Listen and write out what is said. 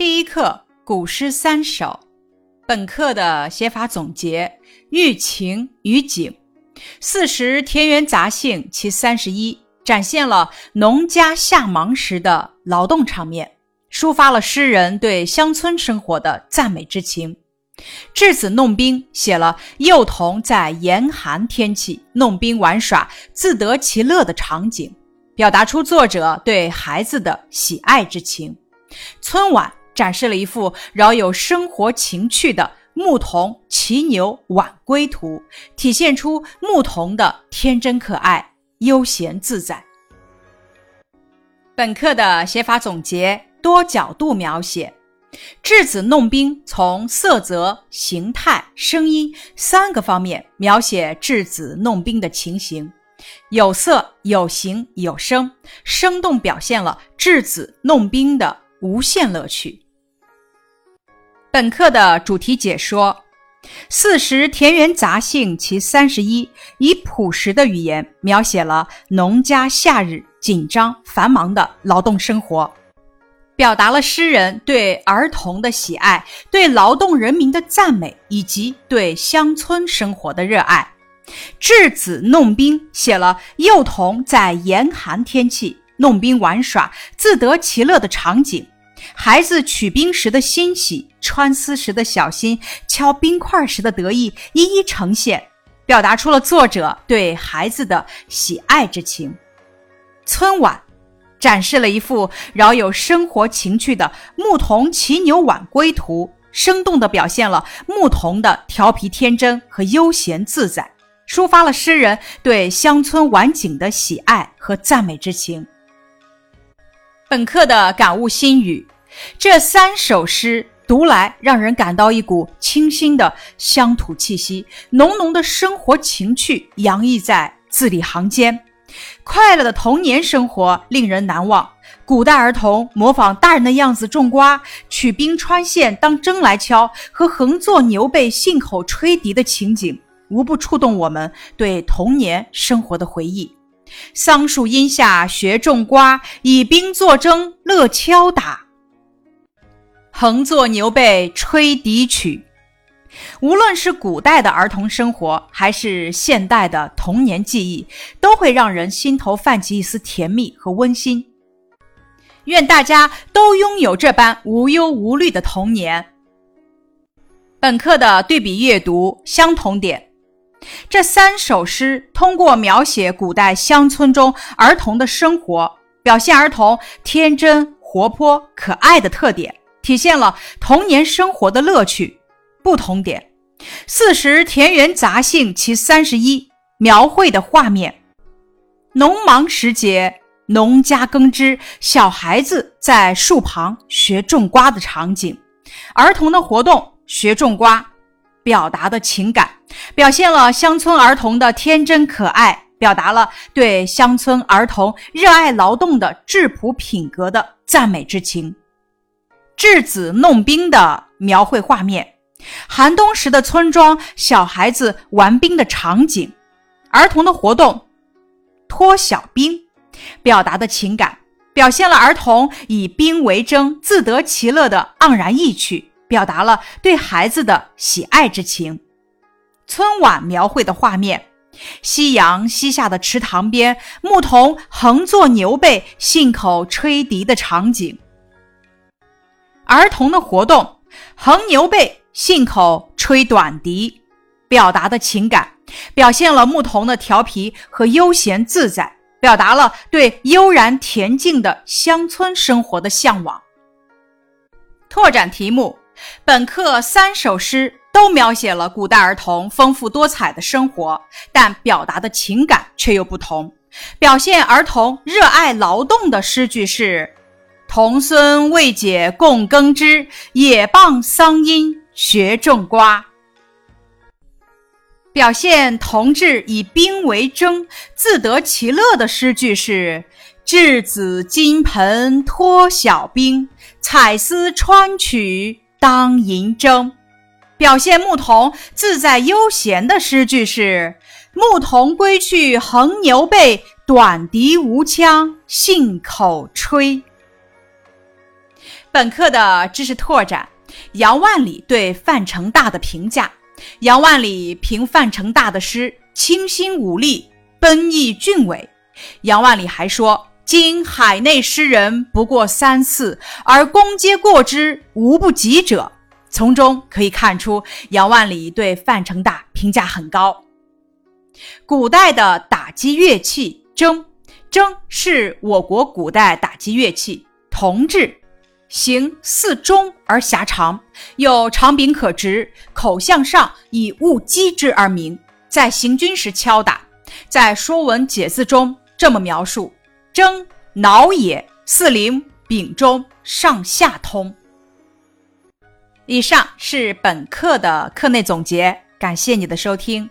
第一课古诗三首。本课的写法总结：寓情于景。四时田园杂兴其三十一，展现了农家夏忙时的劳动场面，抒发了诗人对乡村生活的赞美之情。稚子弄冰写了幼童在严寒天气弄冰玩耍、自得其乐的场景，表达出作者对孩子的喜爱之情。春晚。展示了一幅饶有生活情趣的牧童骑牛晚归图，体现出牧童的天真可爱、悠闲自在。本课的写法总结：多角度描写，稚子弄冰，从色泽、形态、声音三个方面描写稚子弄冰的情形，有色、有形、有声，生动表现了稚子弄冰的无限乐趣。本课的主题解说：四时田园杂兴其三十一，以朴实的语言描写了农家夏日紧张繁忙的劳动生活，表达了诗人对儿童的喜爱、对劳动人民的赞美以及对乡村生活的热爱。稚子弄冰写了幼童在严寒天气弄冰玩耍、自得其乐的场景。孩子取冰时的欣喜，穿丝时的小心，敲冰块时的得意，一一呈现，表达出了作者对孩子的喜爱之情。春晚展示了一幅饶有生活情趣的牧童骑牛晚归图，生动地表现了牧童的调皮天真和悠闲自在，抒发了诗人对乡村晚景的喜爱和赞美之情。本课的感悟心语。这三首诗读来，让人感到一股清新的乡土气息，浓浓的生活情趣洋溢在字里行间。快乐的童年生活令人难忘。古代儿童模仿大人的样子种瓜、取冰穿线当针来敲，和横坐牛背信口吹笛的情景，无不触动我们对童年生活的回忆。桑树荫下学种瓜，以冰作针乐敲打。横坐牛背吹笛曲，无论是古代的儿童生活，还是现代的童年记忆，都会让人心头泛起一丝甜蜜和温馨。愿大家都拥有这般无忧无虑的童年。本课的对比阅读相同点：这三首诗通过描写古代乡村中儿童的生活，表现儿童天真、活泼、可爱的特点。体现了童年生活的乐趣。不同点：四时田园杂兴其三十一，描绘的画面：农忙时节，农家耕织，小孩子在树旁学种瓜的场景；儿童的活动学种瓜，表达的情感，表现了乡村儿童的天真可爱，表达了对乡村儿童热爱劳动的质朴品格的赞美之情。稚子弄冰的描绘画面，寒冬时的村庄，小孩子玩冰的场景，儿童的活动，脱小冰，表达的情感，表现了儿童以冰为征、自得其乐的盎然意趣，表达了对孩子的喜爱之情。春晚描绘的画面，夕阳西下的池塘边，牧童横坐牛背，信口吹笛的场景。儿童的活动，横牛背，信口吹短笛，表达的情感，表现了牧童的调皮和悠闲自在，表达了对悠然恬静的乡村生活的向往。拓展题目：本课三首诗都描写了古代儿童丰富多彩的生活，但表达的情感却又不同。表现儿童热爱劳动的诗句是。童孙未解供耕织，也傍桑阴学种瓜。表现童稚以冰为征，自得其乐的诗句是：稚子金盆脱小冰，彩丝穿取当银针。表现牧童自在悠闲的诗句是：牧童归去横牛背，短笛无腔信口吹。本课的知识拓展：杨万里对范成大的评价。杨万里评范成大的诗清新妩丽，奔逸俊伟。杨万里还说：“今海内诗人不过三四，而公皆过之，无不及者。”从中可以看出，杨万里对范成大评价很高。古代的打击乐器筝，筝是我国古代打击乐器，铜制，形似钟而狭长，有长柄可直，口向上，以物击之而鸣。在行军时敲打。在《说文解字》中这么描述：征，挠也，四邻，丙中，上下通。以上是本课的课内总结，感谢你的收听。